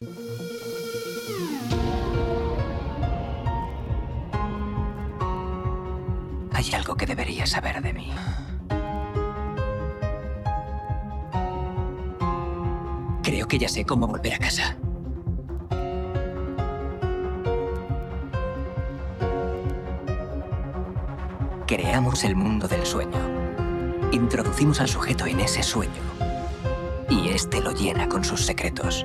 Hay algo que deberías saber de mí. Creo que ya sé cómo volver a casa. Creamos el mundo del sueño. Introducimos al sujeto en ese sueño. Y este lo llena con sus secretos.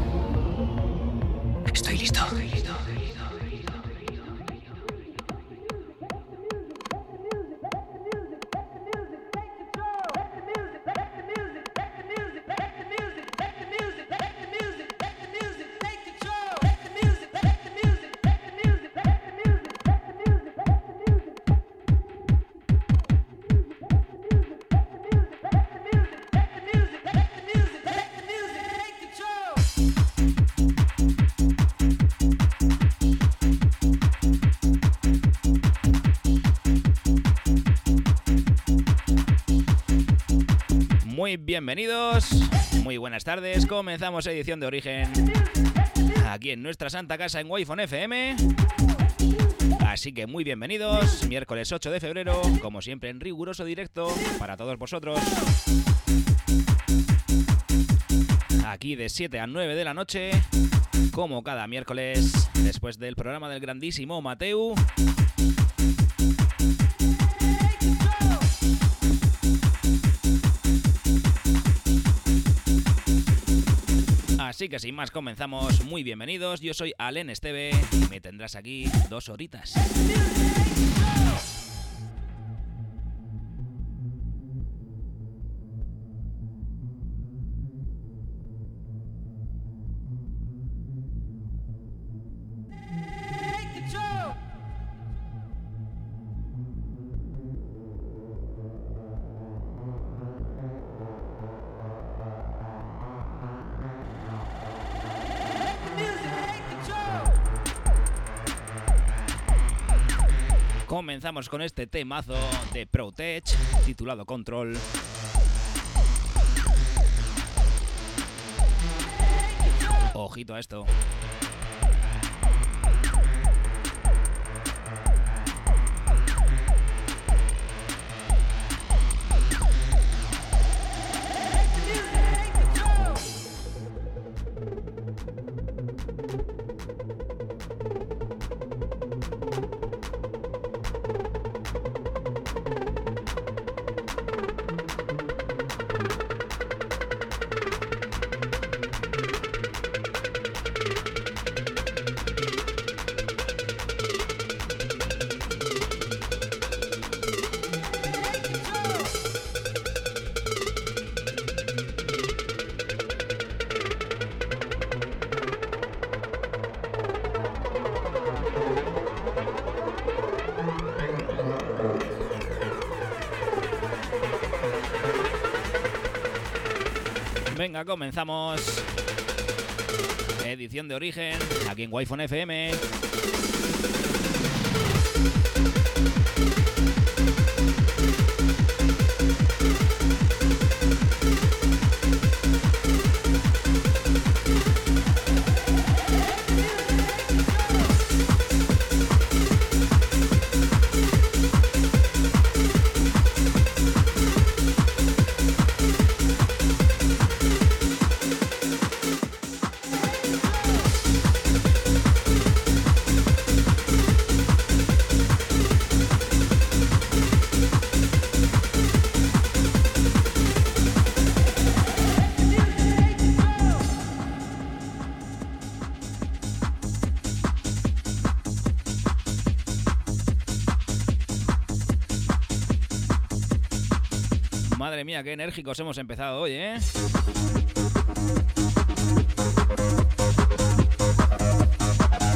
Bienvenidos, muy buenas tardes. Comenzamos edición de Origen aquí en nuestra santa casa en wi FM. Así que muy bienvenidos, miércoles 8 de febrero, como siempre en riguroso directo para todos vosotros. Aquí de 7 a 9 de la noche, como cada miércoles, después del programa del grandísimo Mateu. Así que sin más comenzamos, muy bienvenidos, yo soy Alen Esteve y me tendrás aquí dos horitas. Comenzamos con este temazo de Protech titulado Control. Ojito a esto. Venga, comenzamos. Edición de origen, aquí en Wi-Fi FM. Qué enérgicos hemos empezado hoy, ¿eh?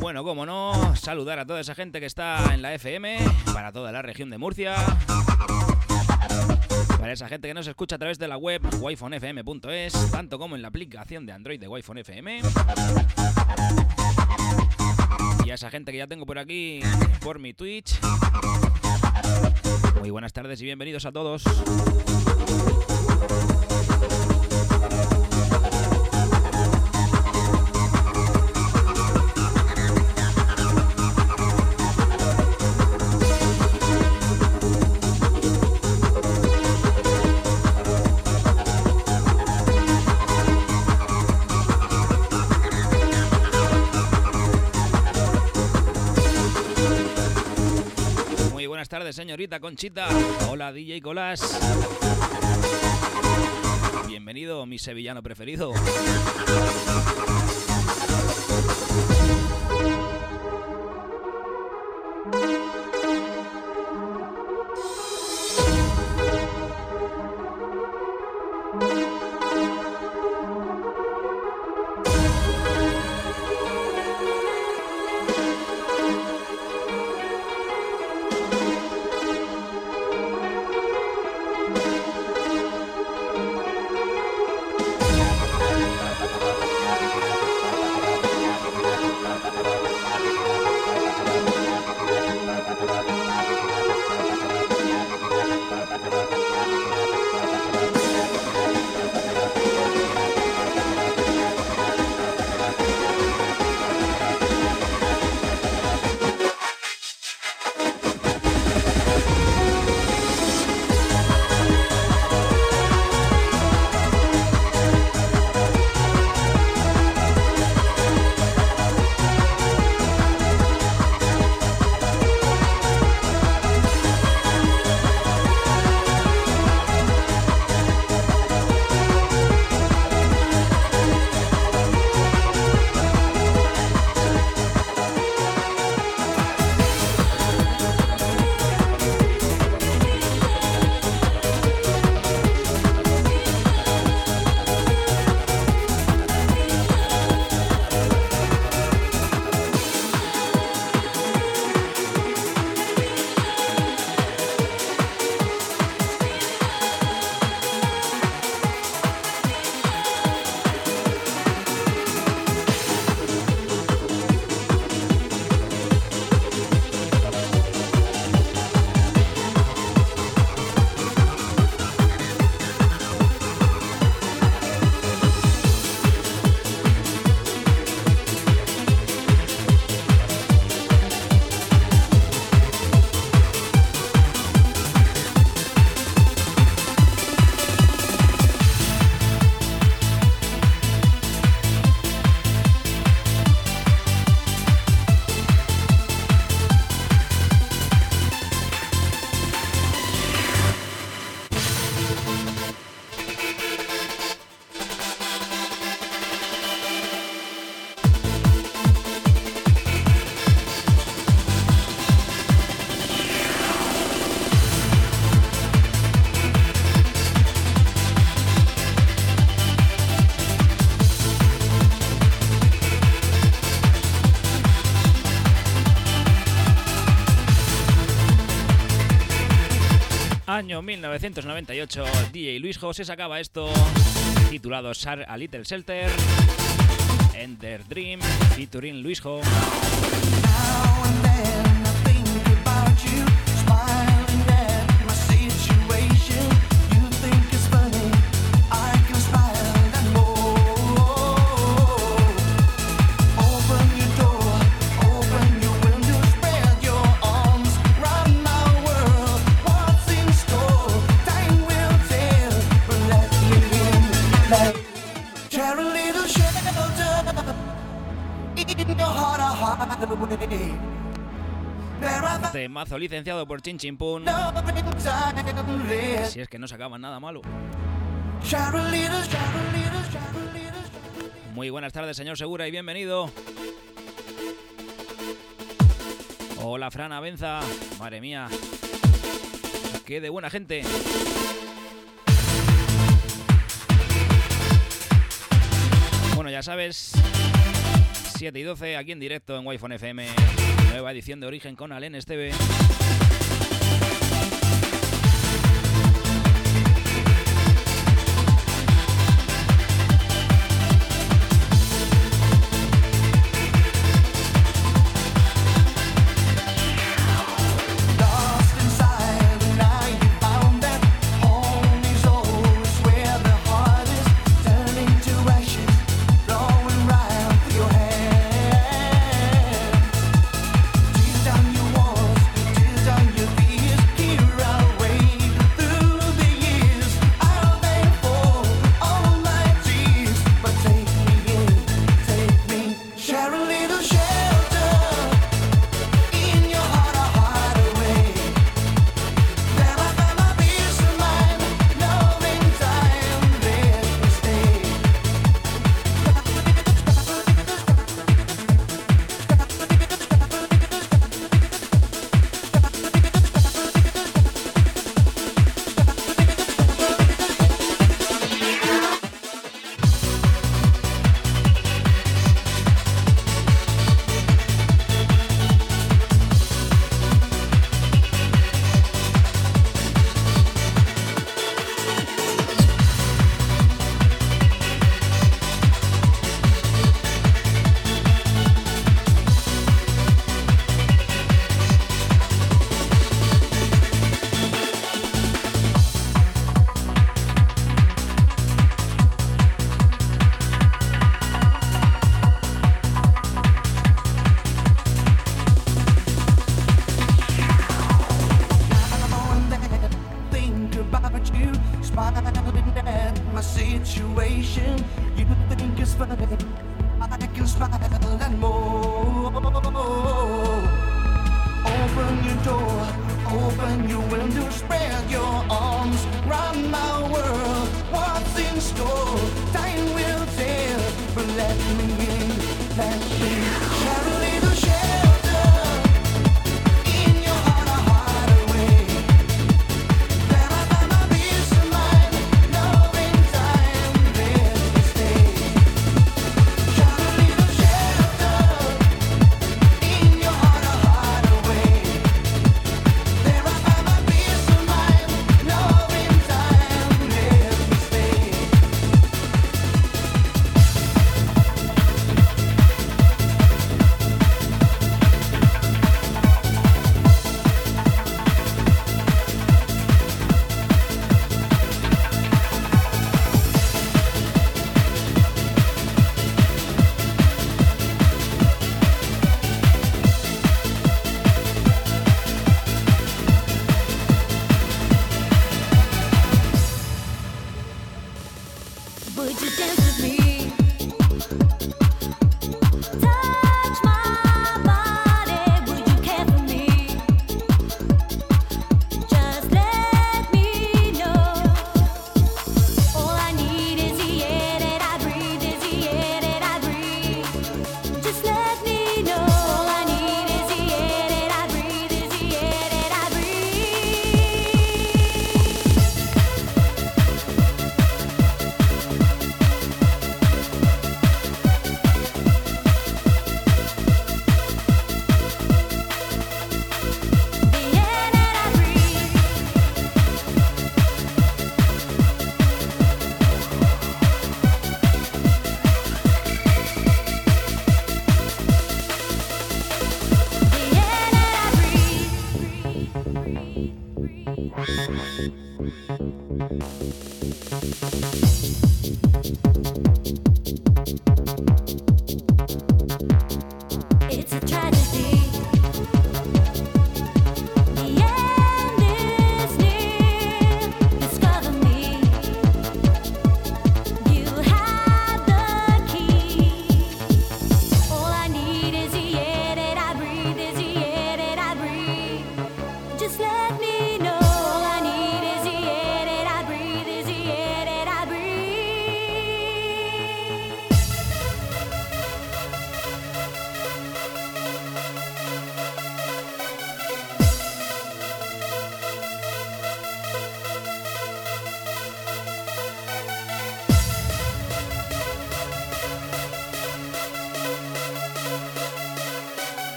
Bueno, como no, saludar a toda esa gente que está en la FM, para toda la región de Murcia. Para esa gente que nos escucha a través de la web wifonfm.es, tanto como en la aplicación de Android de wi FM. Y a esa gente que ya tengo por aquí, por mi Twitch. Muy buenas tardes y bienvenidos a todos. Thank you. Señorita Conchita. Hola, DJ Colas. Bienvenido, mi sevillano preferido. Año 1998, DJ Luis José sacaba esto titulado Sar a Little Shelter, Enter Dream, featuring Luis José. Temazo licenciado por Chin Chin Pun. Si es que no sacaba nada malo. Muy buenas tardes, señor Segura, y bienvenido. Hola, Fran Avenza. Madre mía. Qué de buena gente. Bueno, ya sabes, 7 y 12 aquí en directo en wi FM. Nueva edición de Origen con Alen Esteve.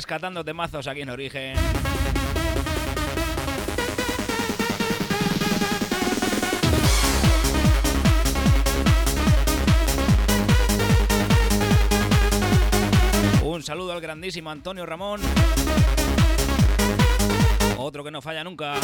Rescatando temazos aquí en Origen. Un saludo al grandísimo Antonio Ramón. Otro que no falla nunca.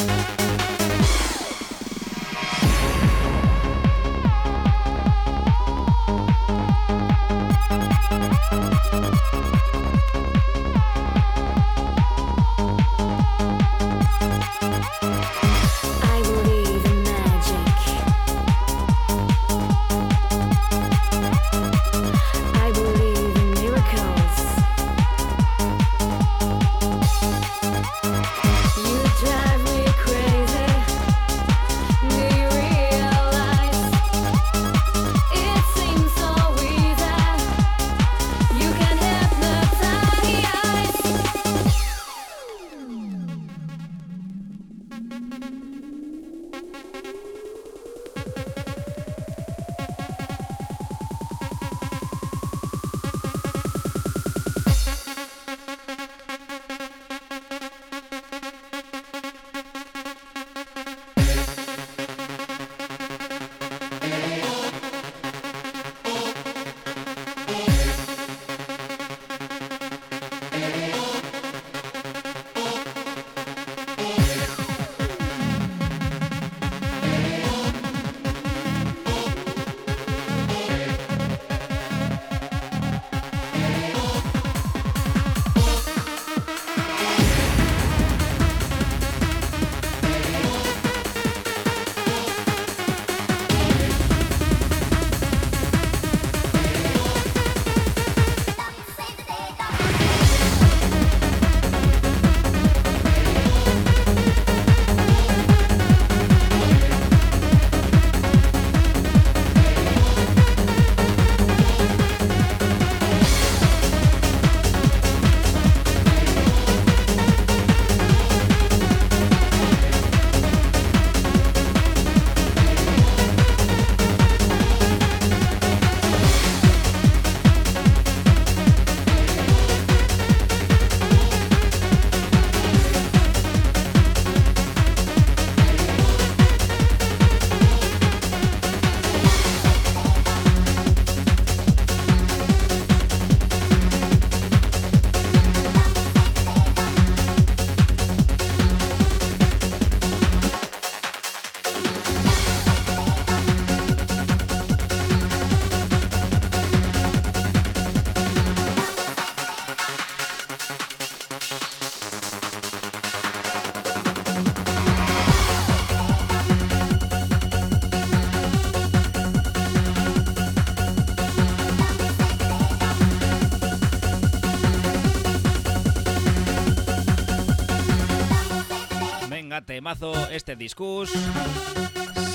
Este discus.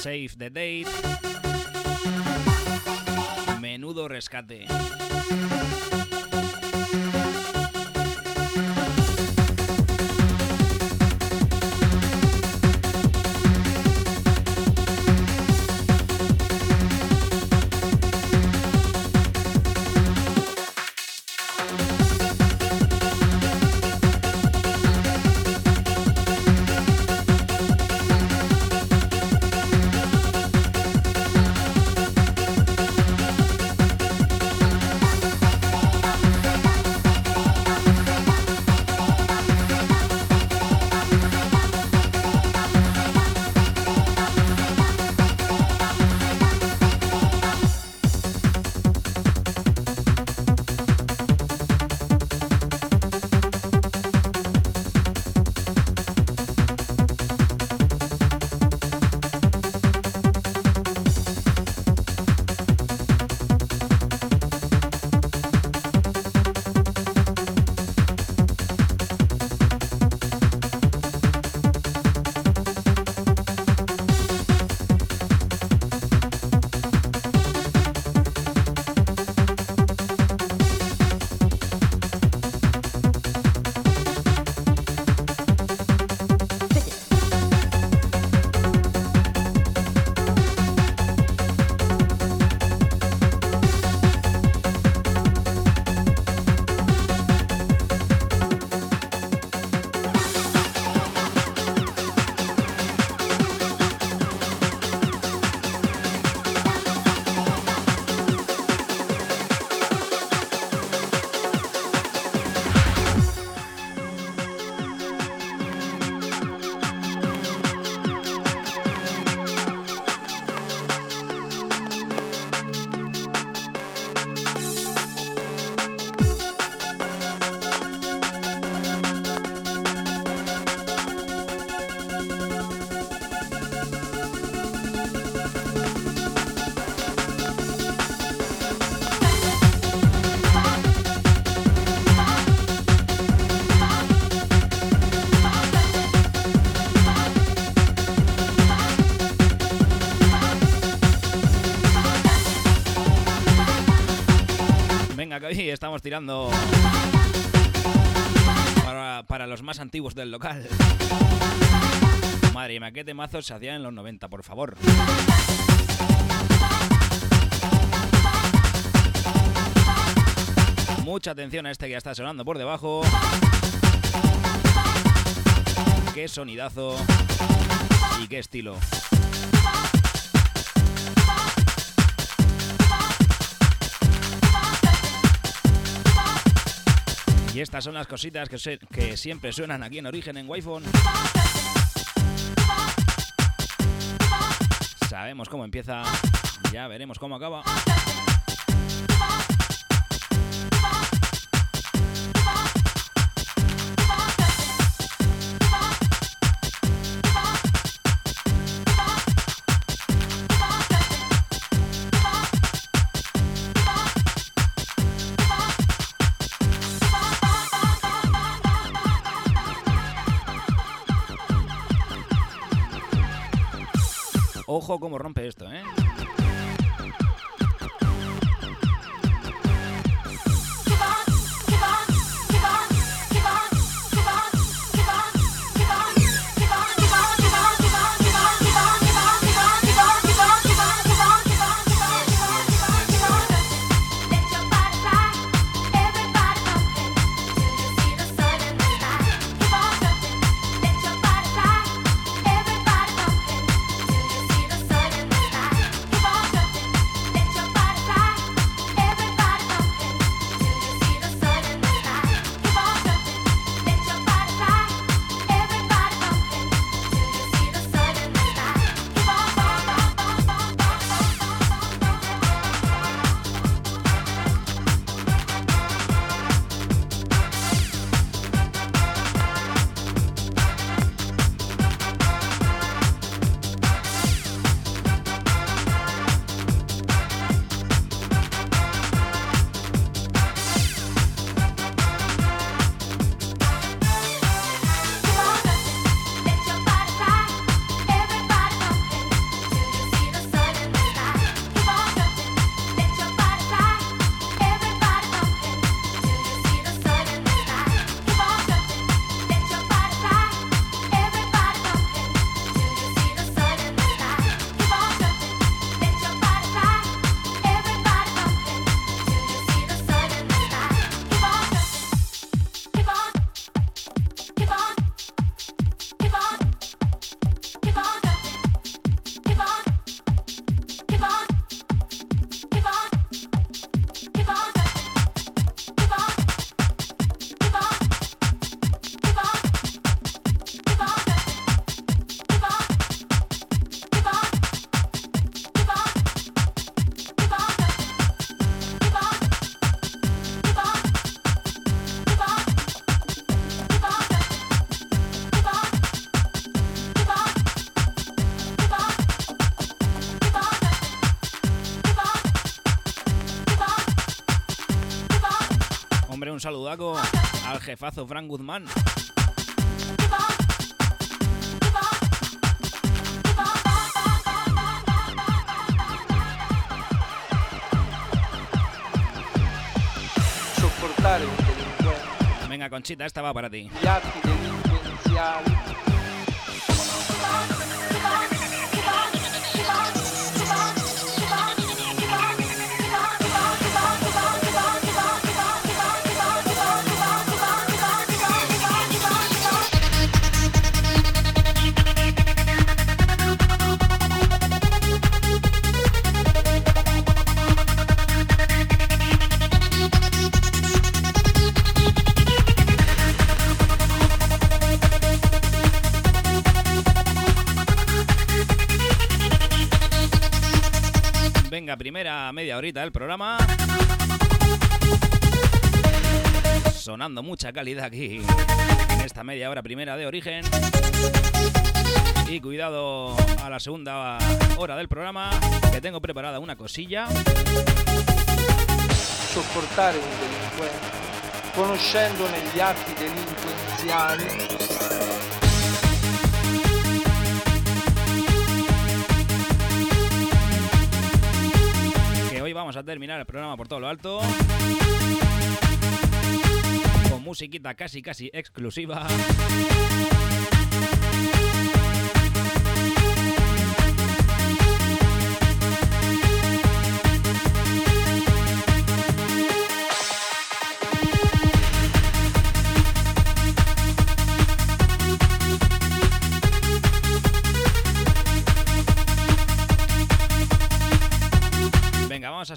Save the date. Menudo rescate. Estamos tirando para, los más antiguos del local. Madre mía, qué temazos se hacían en los 90, por favor. Mucha atención a este que ya está sonando por debajo. Qué sonidazo y qué estilo. Estas son las cositas que, que siempre suenan aquí en Origen en wi Sabemos cómo empieza, ya veremos cómo acaba. Ojo cómo rompe esto, ¿eh? Jefazo Frank Guzmán. Un delinquente. Venga, Conchita, esta va para ti. Primera media horita del programa. Sonando mucha calidad aquí en esta media hora primera de origen. Y cuidado a la segunda hora del programa, que tengo preparada una cosilla. Sopportare un delinquente. Conoscendone gli atti delinquenziali. Vamos a terminar el programa por todo lo alto. Con musiquita casi casi exclusiva.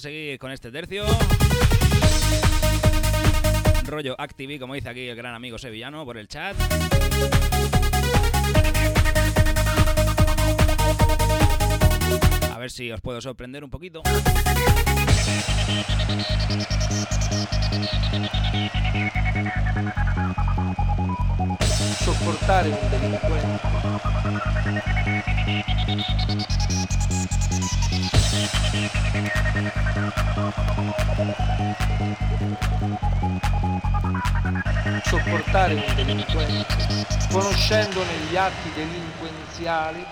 Seguir con este tercio. Rollo Activi, como dice aquí el gran amigo sevillano por el chat. A ver si os puedo sorprender un poquito. Sopportare un delinquente. Sopportare un delinquente. Conoscendone gli atti delinquenziali.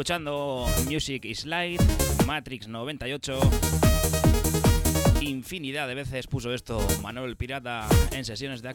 Escuchando Music is Light, Matrix 98. Infinidad de veces puso esto Manuel Pirata en sesiones de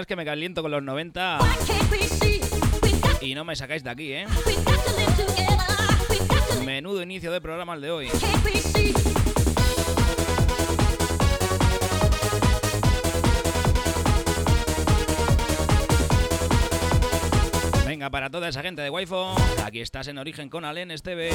Activision. que me caliento con los 90 y no me sacáis de aquí, ¿eh? Menudo inicio de programa el de hoy. Venga, para toda esa gente de Wi-Fi, aquí estás en Origen con Alen Esteve.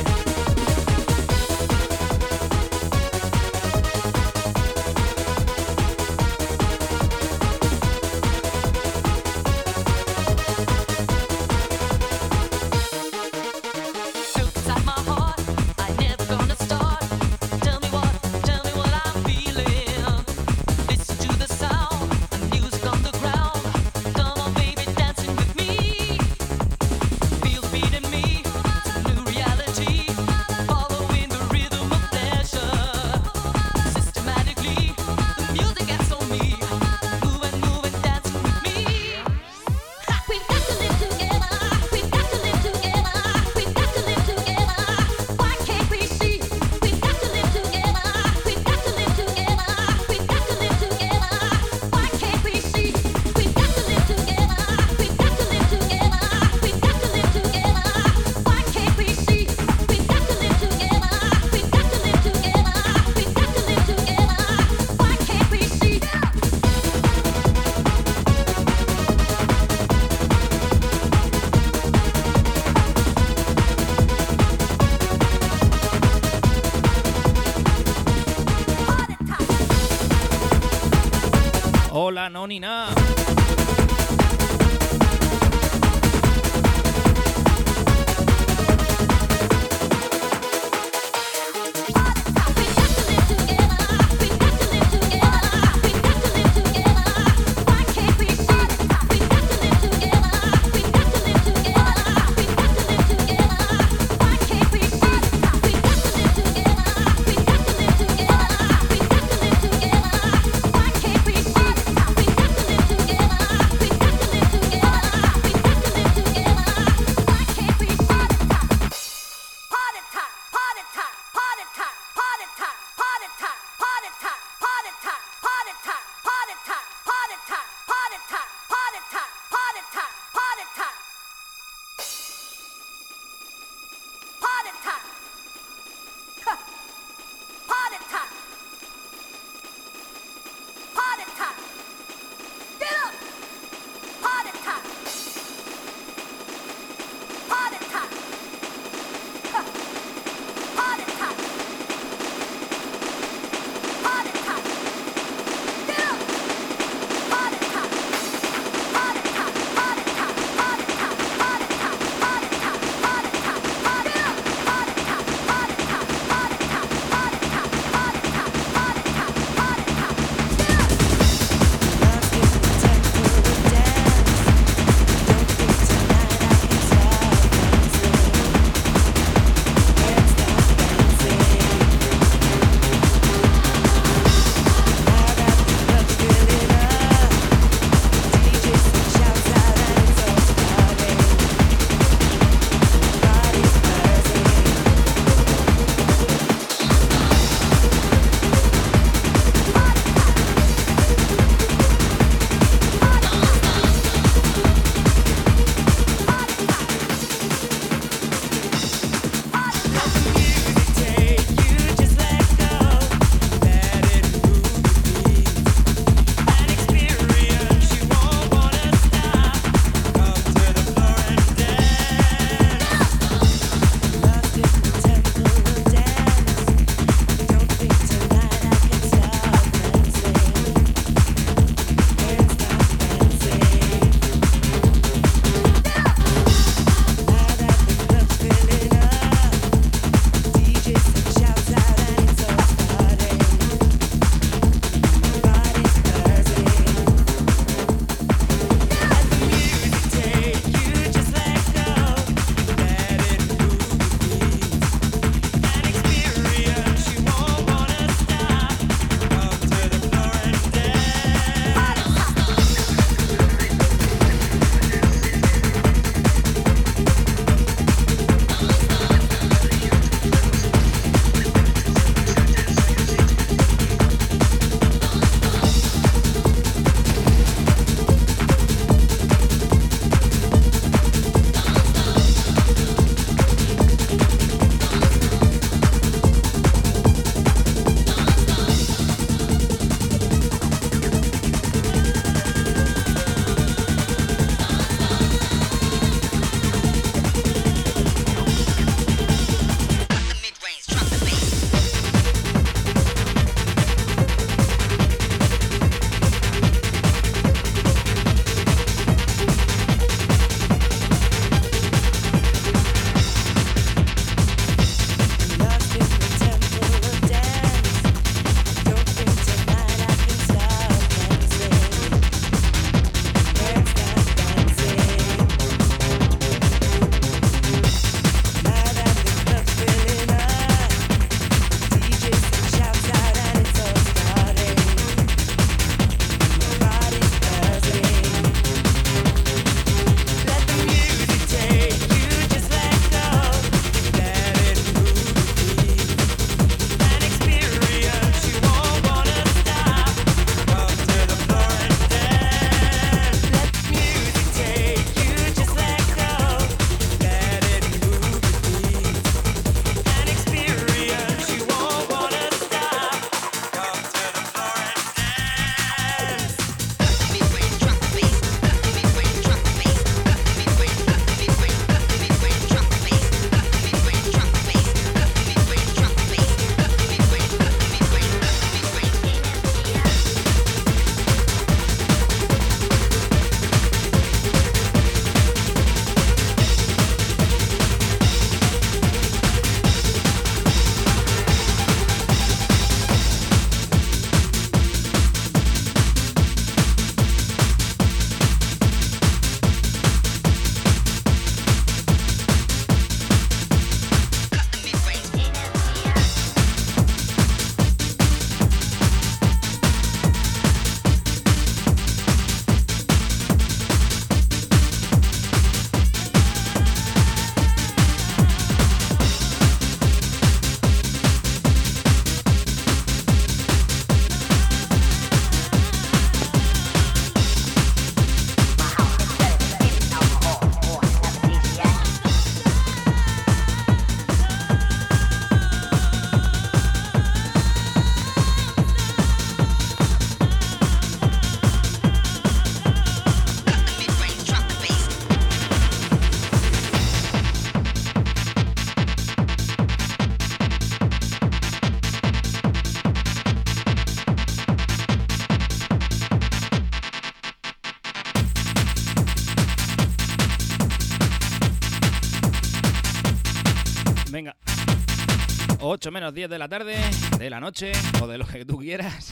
8 menos 10 de la tarde, de la noche o de lo que tú quieras.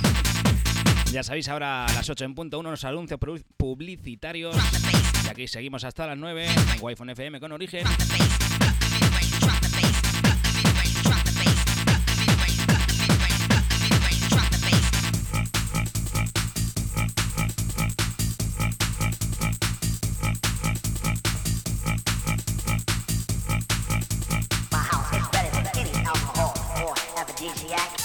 Ya sabéis, ahora a las 8 en punto, unos anuncios publicitarios. Y aquí seguimos hasta las 9 en Wi-Fi FM con origen. yes.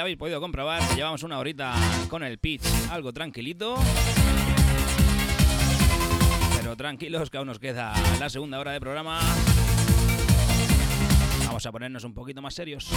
Habéis podido comprobar, llevamos una horita con el pitch algo tranquilito. Pero tranquilos que aún nos queda la segunda hora de programa. Vamos a ponernos un poquito más serios.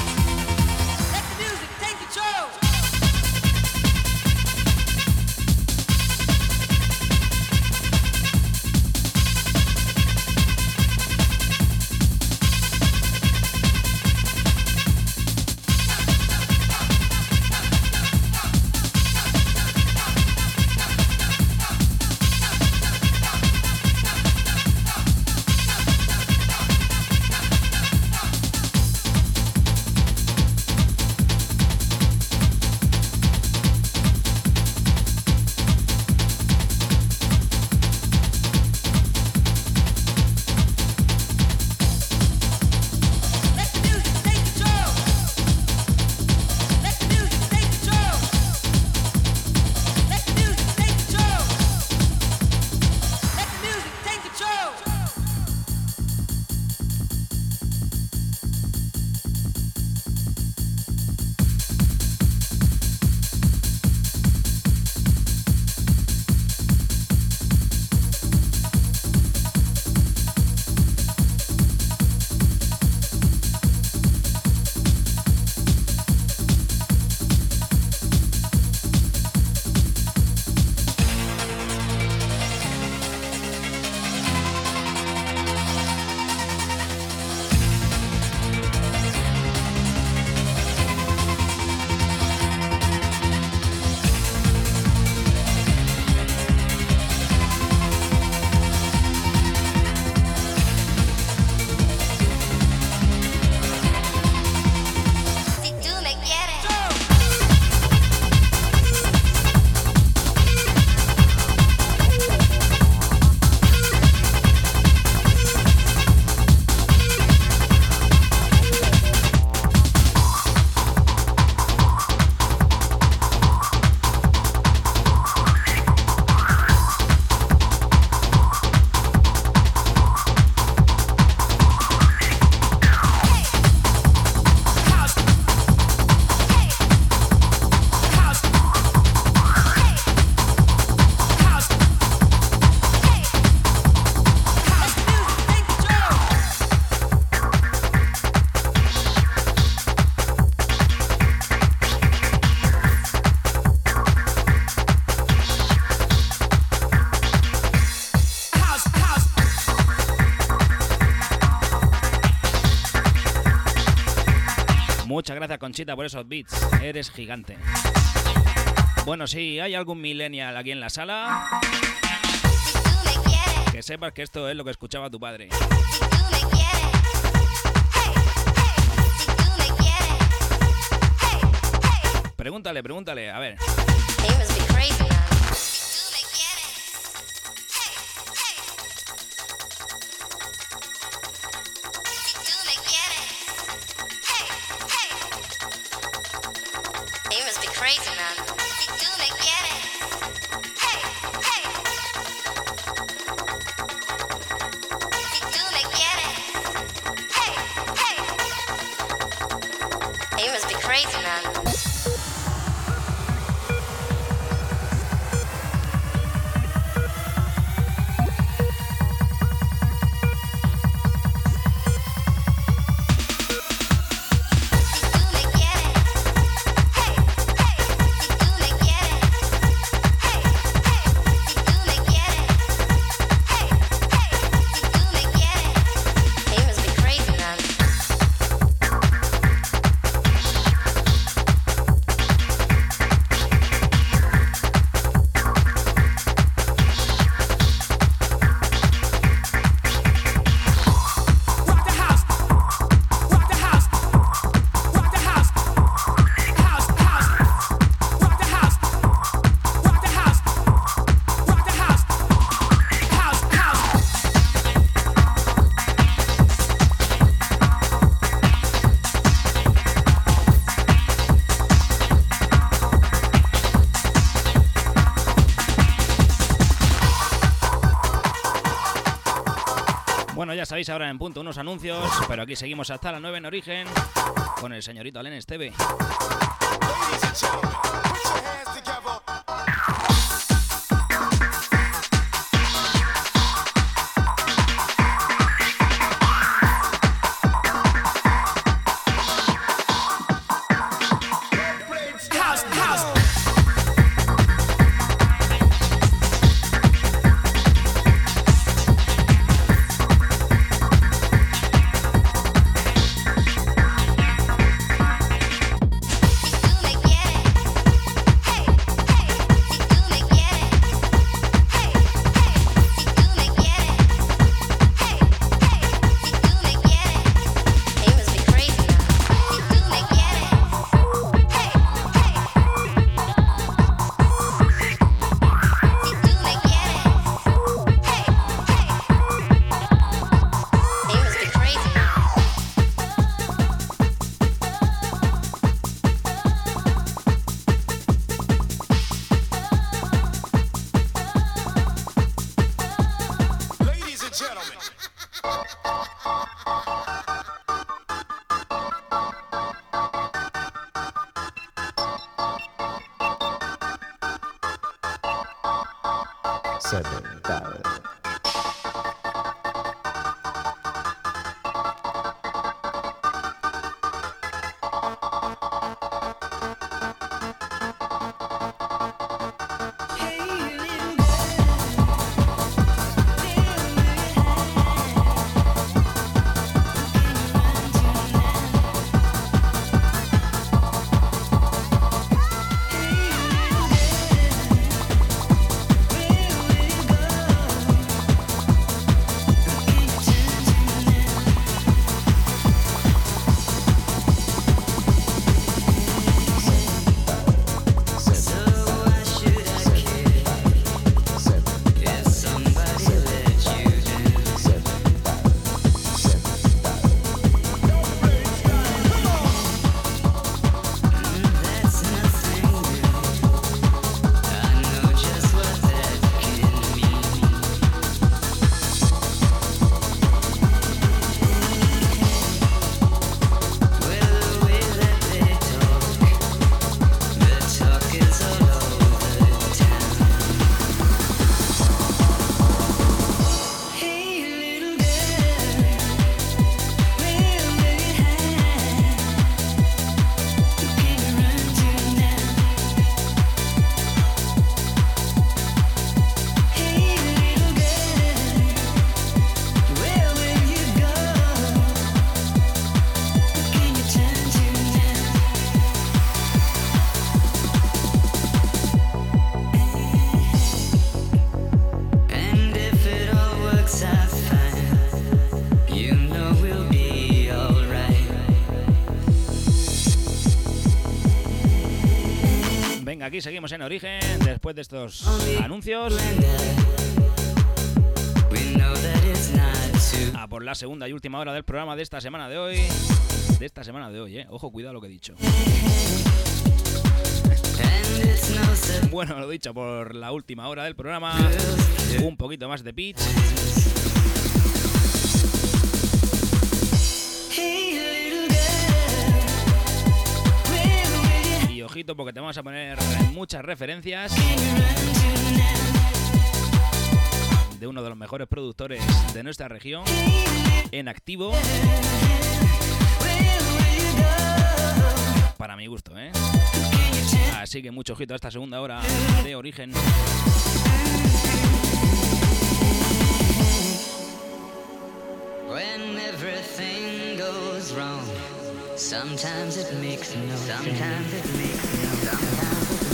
Conchita, por esos beats. Eres gigante. Bueno, si hay algún millennial aquí en la sala, que sepas que esto es lo que escuchaba tu padre. Pregúntale, pregúntale, a ver. Sabéis ahora en punto unos anuncios, pero aquí seguimos hasta la 9 en origen con el señorito Alen Esteve. Aquí seguimos en Origen después de estos anuncios. A por la segunda y última hora del programa de esta semana de hoy. De esta semana de hoy, eh. Ojo, cuidado lo que he dicho. Bueno, lo dicho, por la última hora del programa, un poquito más de pitch. Porque te vamos a poner muchas referencias de uno de los mejores productores de nuestra región en activo. Para mi gusto, ¿eh? Así que mucho ojito a esta segunda hora de origen. Sometimes it makes no Sometimes it makes no Sometimes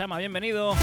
Chama, bienvenido.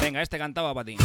Venga, este cantaba para ti.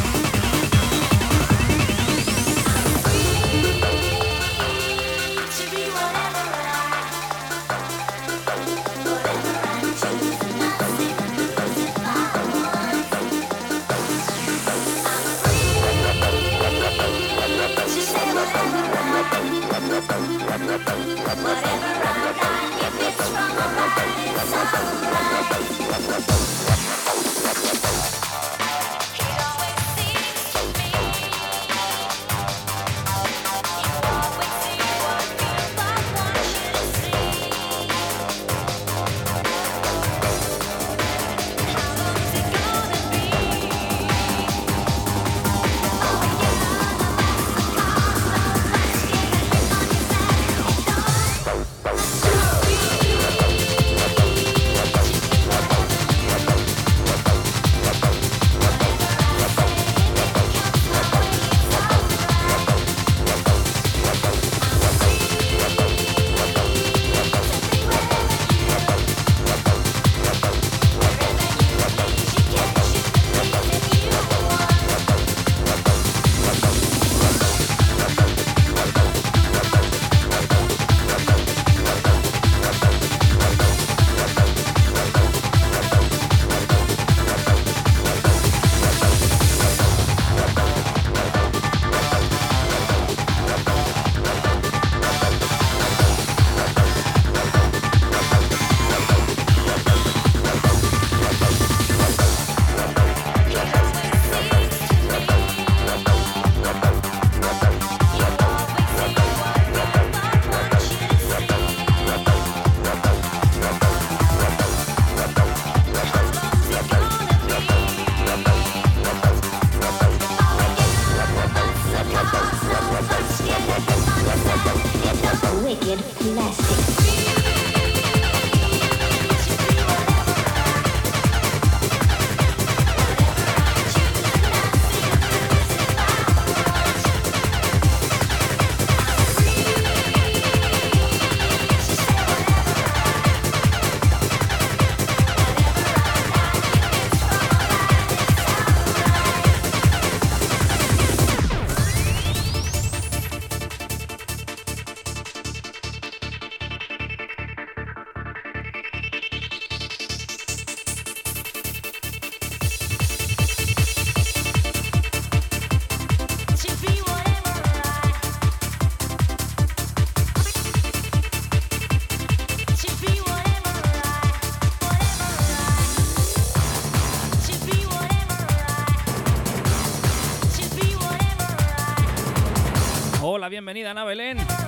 Bienvenida Ana Belén.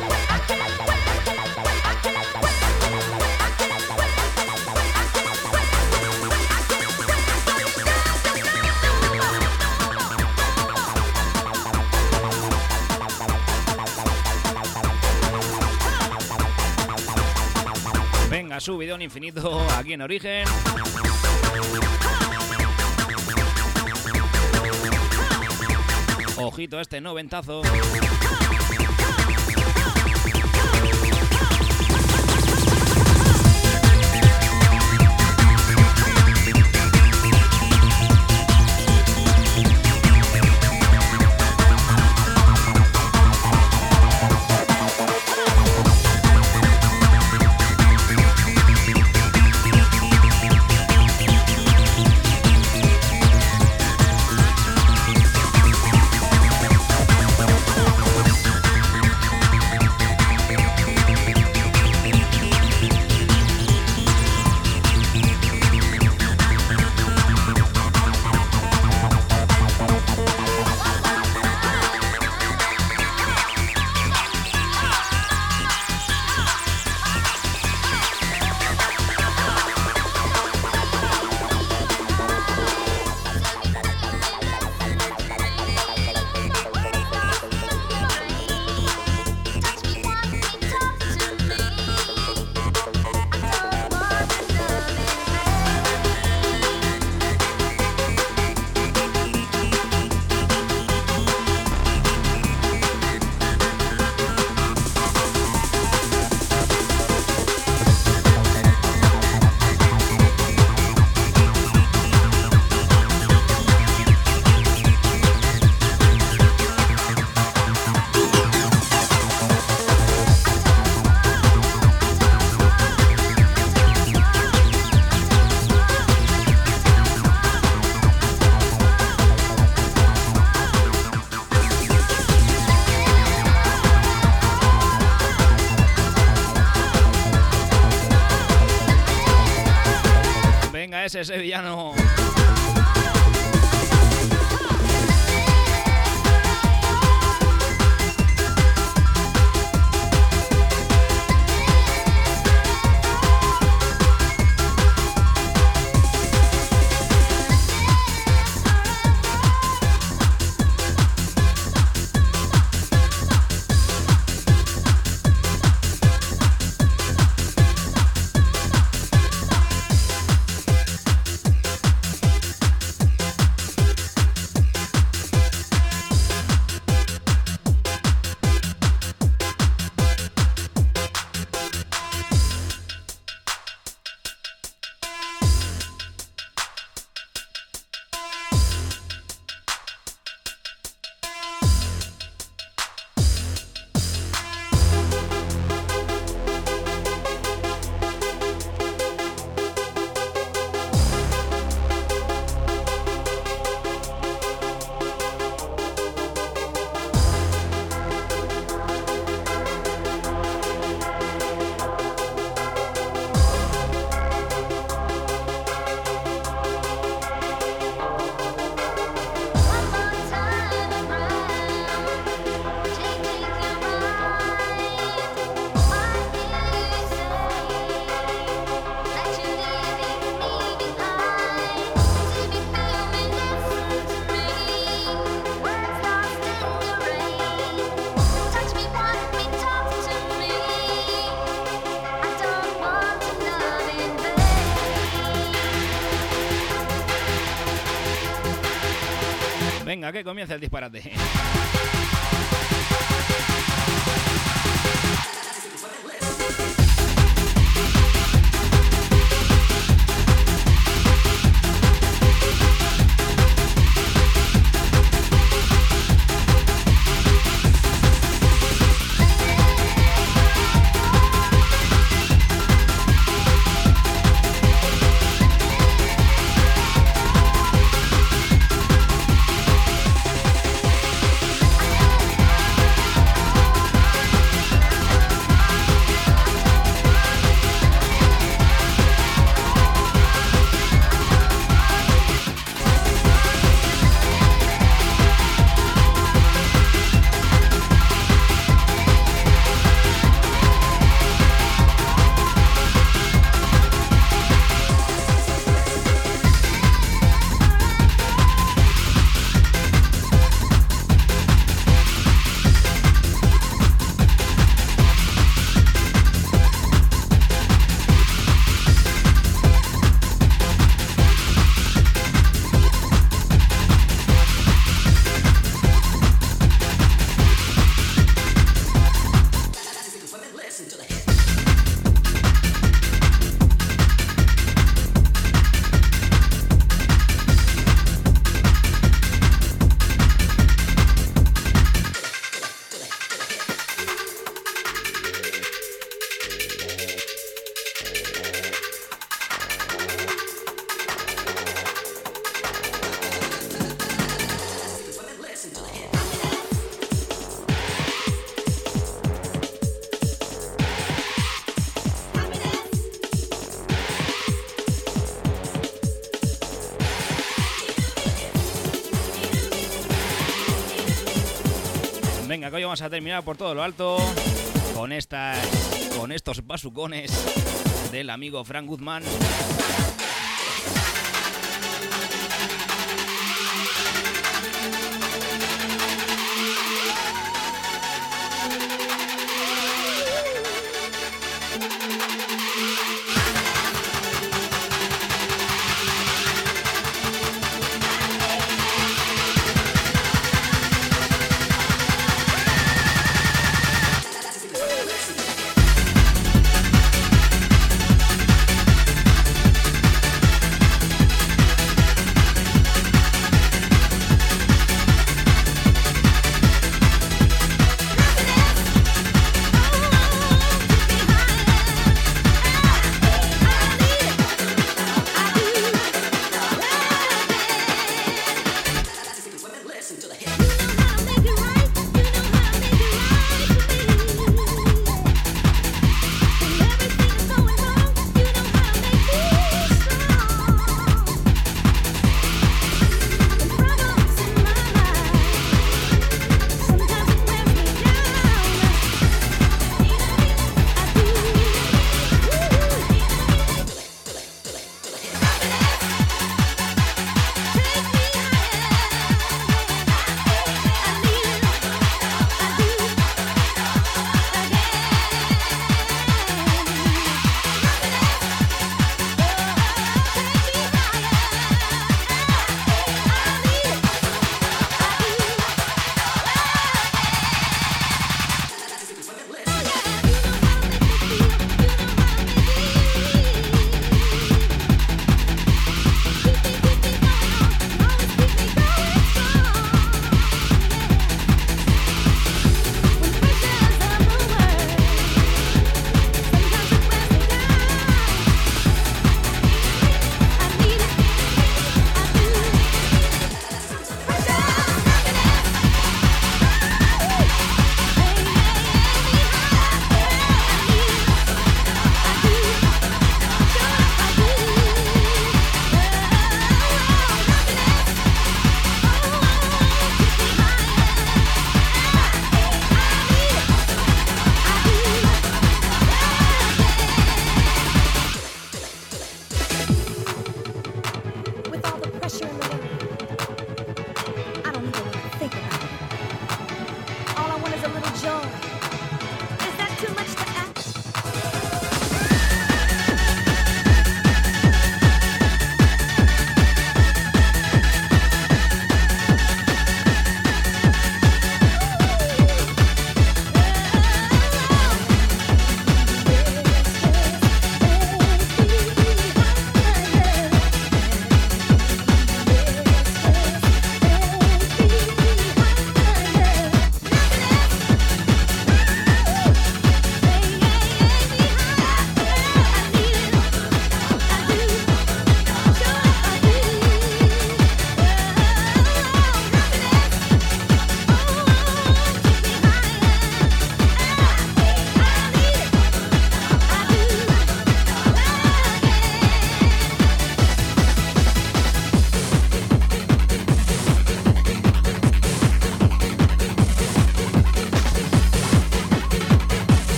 su video infinito aquí en Origen. Ojito a este noventazo. Que comience el disparate. Hoy vamos a terminar por todo lo alto con estas con estos basucones del amigo Frank Guzmán.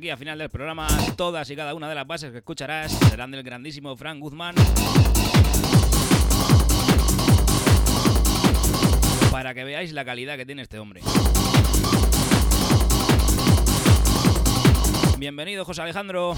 Aquí a final del programa, todas y cada una de las bases que escucharás serán del grandísimo Frank Guzmán. Para que veáis la calidad que tiene este hombre. Bienvenido, José Alejandro.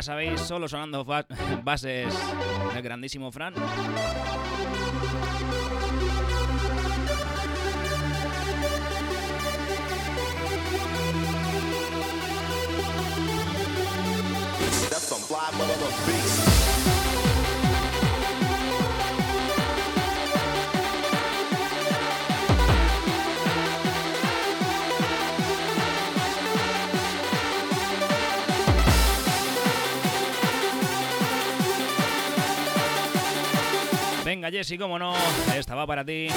Ya sabéis, solo sonando bases del grandísimo Fran. Jessy, cómo no, esta va para ti.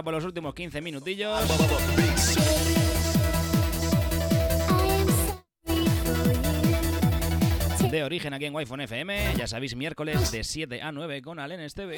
A por los últimos 15 minutillos. De origen aquí en wi FM, ya sabéis, miércoles de 7 a 9 con Alen Esteve.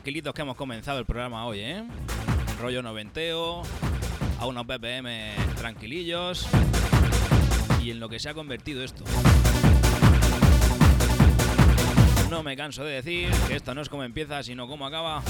Tranquilitos que hemos comenzado el programa hoy, ¿eh? Rollo noventeo, a unos BPM tranquilillos y en lo que se ha convertido esto. No me canso de decir que esto no es como empieza, sino como acaba.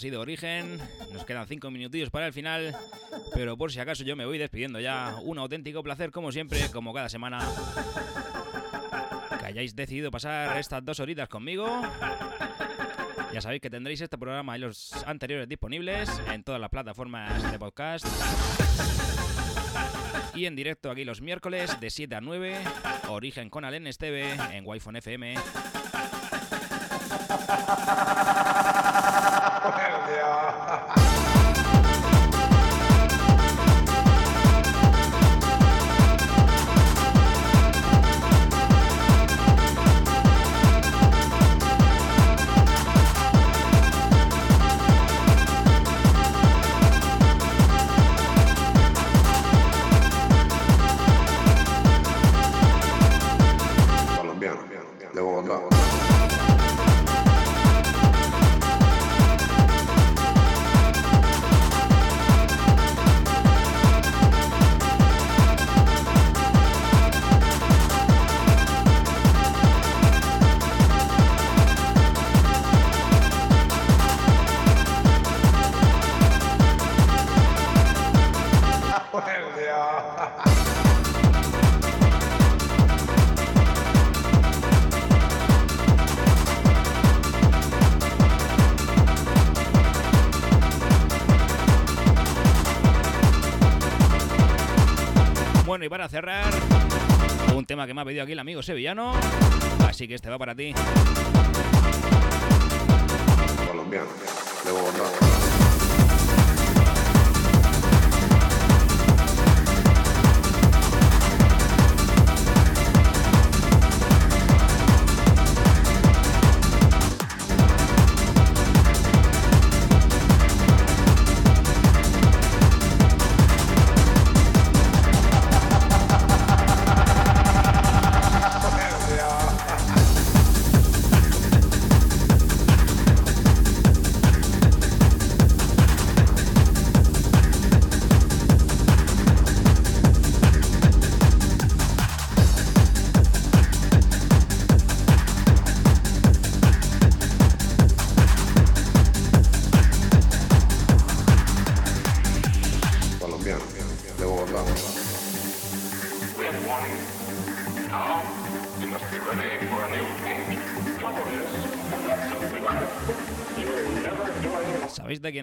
Ha sido Origen. Nos quedan cinco minutillos para el final, pero por si acaso yo me voy despidiendo ya. Un auténtico placer, como siempre, como cada semana, que hayáis decidido pasar estas dos horitas conmigo. Ya sabéis que tendréis este programa y los anteriores disponibles en todas las plataformas de podcast. Y en directo aquí los miércoles de 7 a 9, Origen con Alen Esteve en wi FM para cerrar, un tema que me ha pedido aquí el amigo sevillano. Así que este va para ti. Colombiano, de ¿Sabéis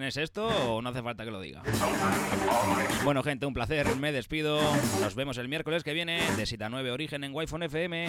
es esto o no hace falta que lo diga? Bueno, gente, un placer. Me despido. Nos vemos el miércoles que viene de Sita 9 Origen en wi FM.